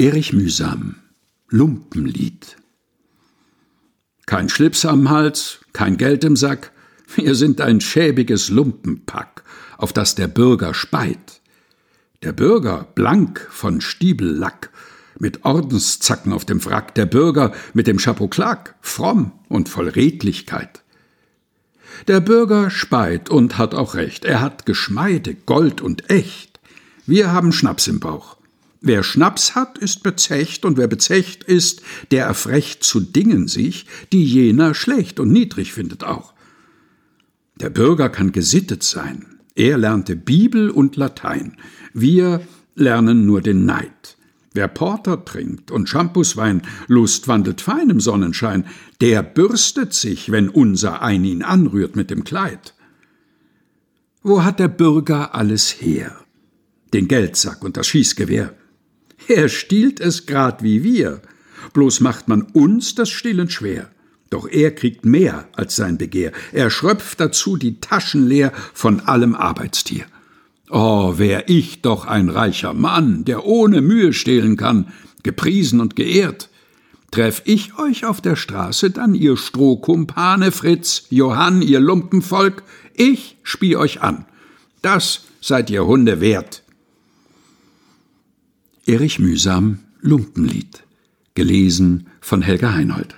Erich Mühsam Lumpenlied Kein Schlips am Hals, kein Geld im Sack, wir sind ein schäbiges Lumpenpack, auf das der Bürger speit. Der Bürger blank von Stiebellack, mit Ordenszacken auf dem Wrack, der Bürger mit dem Chapeau-Claque, fromm und voll Redlichkeit. Der Bürger speit und hat auch recht, er hat Geschmeide, Gold und echt. Wir haben Schnaps im Bauch. Wer Schnaps hat, ist bezecht, und wer bezecht ist, der erfrecht zu Dingen sich, die jener schlecht und niedrig findet auch. Der Bürger kann gesittet sein. Er lernte Bibel und Latein. Wir lernen nur den Neid. Wer Porter trinkt und Shampooswein, Lust wandelt fein im Sonnenschein, der bürstet sich, wenn unser ein ihn anrührt mit dem Kleid. Wo hat der Bürger alles her? Den Geldsack und das Schießgewehr. Er stiehlt es grad wie wir, bloß macht man uns das Stillen schwer. Doch er kriegt mehr als sein Begehr, er schröpft dazu die Taschen leer von allem Arbeitstier. Oh, wär ich doch ein reicher Mann, der ohne Mühe stehlen kann, gepriesen und geehrt. Treff ich euch auf der Straße, dann ihr Strohkumpane Fritz, Johann, ihr Lumpenvolk, ich spie euch an. Das seid ihr Hunde wert. Erich Mühsam Lumpenlied. Gelesen von Helga Heinold.